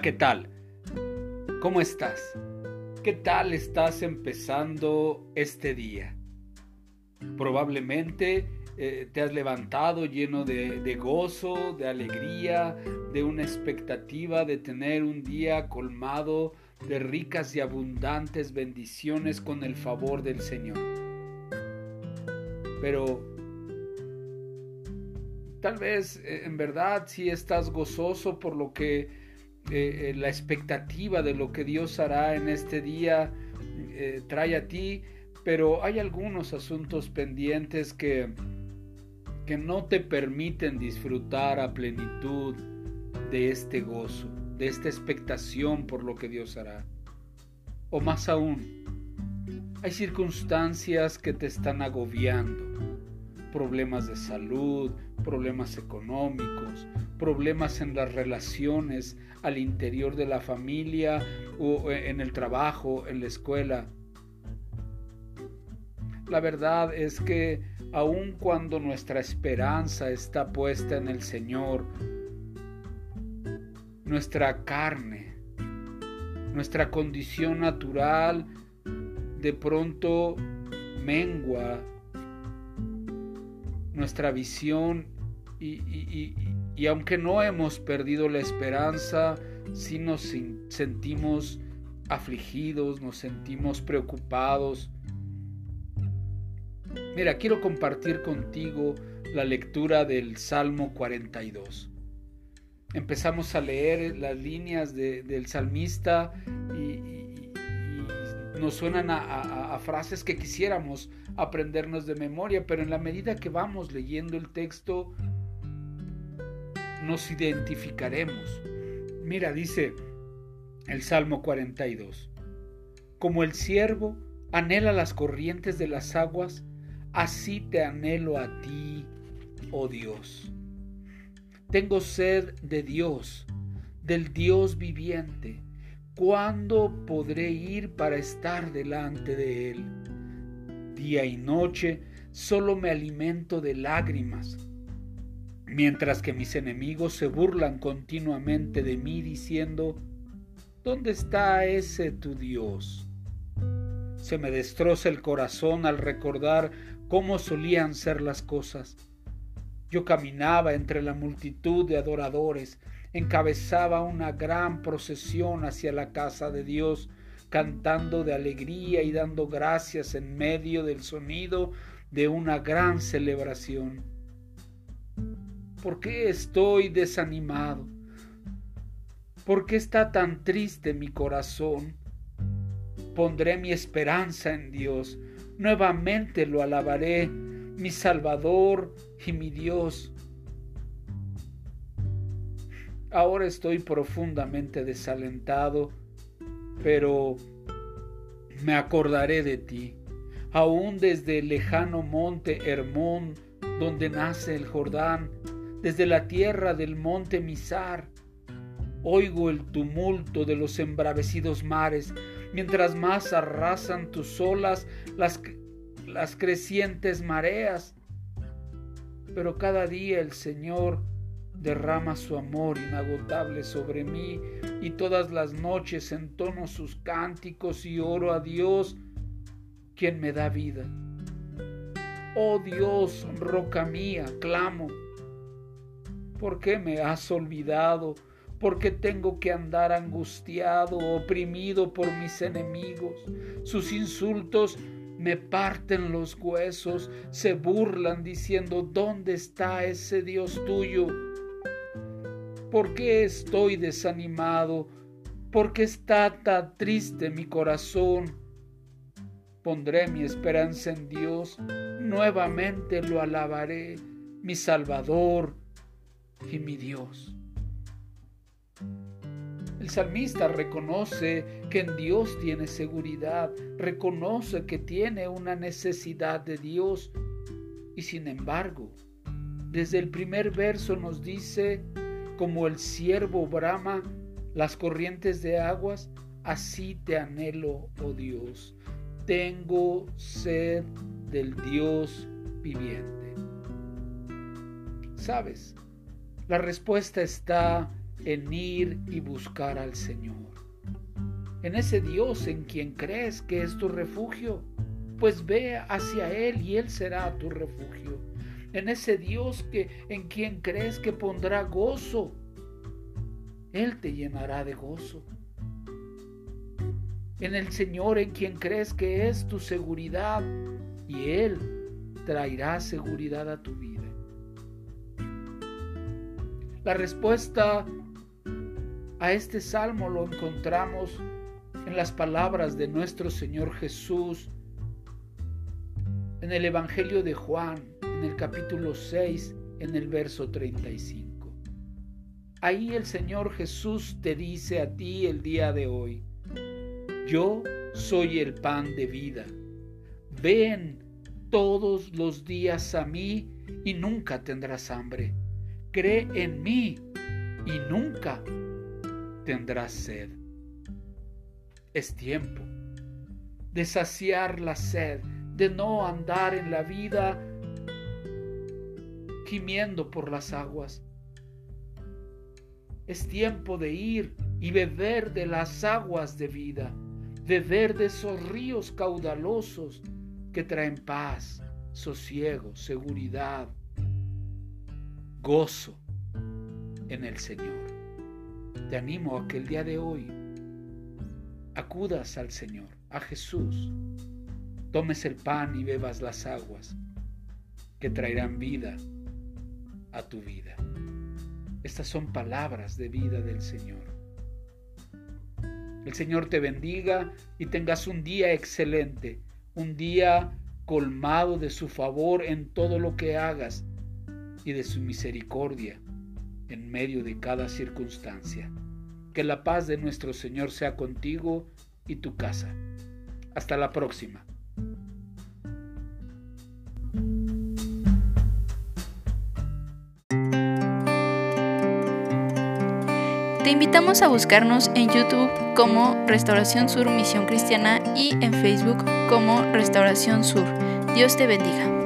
¿qué tal? ¿Cómo estás? ¿Qué tal estás empezando este día? Probablemente eh, te has levantado lleno de, gozo, de alegría, de una expectativa de tener un día colmado de ricas y abundantes bendiciones con el favor del Señor. Pero tal vez eh, en verdad si estás gozoso por lo que eh, eh, la expectativa de lo que Dios hará en este día eh, trae a ti, pero hay algunos asuntos pendientes que, que no te permiten disfrutar a plenitud de este gozo, de esta expectación por lo que Dios hará. O más aún, hay circunstancias que te están agobiando, problemas de salud, problemas económicos, problemas en las relaciones al interior de la familia o en el trabajo, en la escuela. La verdad es que aun cuando nuestra esperanza está puesta en el Señor, nuestra carne, nuestra condición natural de pronto mengua nuestra visión y, aunque no hemos perdido la esperanza, sí nos sentimos afligidos, nos sentimos preocupados. Mira, quiero compartir contigo la lectura del Salmo 42. Empezamos a leer las líneas del salmista y, nos suenan a, frases que quisiéramos aprendernos de memoria, pero en la medida que vamos leyendo el texto, nos identificaremos. Mira, dice el Salmo 42, como el siervo anhela las corrientes de las aguas, así te anhelo a ti, oh Dios. Tengo sed de Dios, del Dios viviente ¿Cuándo podré ir para estar delante de Él? Día y noche solo me alimento de lágrimas, mientras que mis enemigos se burlan continuamente de mí diciendo, ¿dónde está ese tu Dios? Se me destroza el corazón al recordar cómo solían ser las cosas. Yo caminaba entre la multitud de adoradores, encabezaba una gran procesión hacia la casa de Dios, cantando de alegría y dando gracias en medio del sonido de una gran celebración. ¿Por qué estoy desanimado? ¿Por qué está tan triste mi corazón? Pondré mi esperanza en Dios, nuevamente lo alabaré, mi Salvador y mi Dios. Ahora estoy profundamente desalentado, pero me acordaré de ti, aún desde el lejano monte Hermón, donde nace el Jordán, desde la tierra del monte Misar. Oigo el tumulto de los embravecidos mares, mientras más arrasan tus olas las, las crecientes mareas. Pero cada día el Señor derrama su amor inagotable sobre mí y todas las noches entono sus cánticos y oro a Dios, quien me da vida. Oh Dios, roca mía, clamo. ¿Por qué me has olvidado? ¿Por qué tengo que andar angustiado, oprimido por mis enemigos? Sus insultos me parten los huesos, se burlan diciendo, ¿dónde está ese Dios tuyo? ¿Por qué estoy desanimado? ¿Por qué está tan triste mi corazón? Pondré mi esperanza en Dios, nuevamente lo alabaré, mi Salvador y mi Dios. El salmista reconoce que en Dios tiene seguridad, reconoce que tiene una necesidad de Dios y sin embargo, desde el primer verso nos dice, como el ciervo brama las corrientes de aguas, así te anhelo, oh Dios. Tengo sed del Dios viviente. ¿Sabes? La respuesta está en ir y buscar al Señor. En ese Dios en quien crees que es tu refugio, pues ve hacia Él y Él será tu refugio. En ese Dios que en quien crees que pondrá gozo, Él te llenará de gozo. En el Señor en quien crees que es tu seguridad y Él traerá seguridad a tu vida. La respuesta a este salmo lo encontramos en las palabras de nuestro Señor Jesús en el Evangelio de Juan, en el capítulo 6, en el verso 35. Ahí el Señor Jesús te dice a ti el día de hoy, yo soy el pan de vida. Ven todos los días a mí y nunca tendrás hambre. Cree en mí y nunca tendrás sed. Es tiempo de saciar la sed, de no andar en la vida gimiendo por las aguas. Es tiempo de ir y beber de las aguas de vida, beber de esos ríos caudalosos que traen paz, sosiego, seguridad, gozo en el Señor. Te animo a que el día de hoy acudas al Señor, a Jesús, tomes el pan y bebas las aguas que traerán vida a tu vida. Estas son palabras de vida del Señor. El Señor te bendiga y tengas un día excelente, un día colmado de su favor en todo lo que hagas y de su misericordia en medio de cada circunstancia. Que la paz de nuestro Señor sea contigo y tu casa. Hasta la próxima. Te invitamos a buscarnos en YouTube como Restauración Sur Misión Cristiana y en Facebook como Restauración Sur. Dios te bendiga.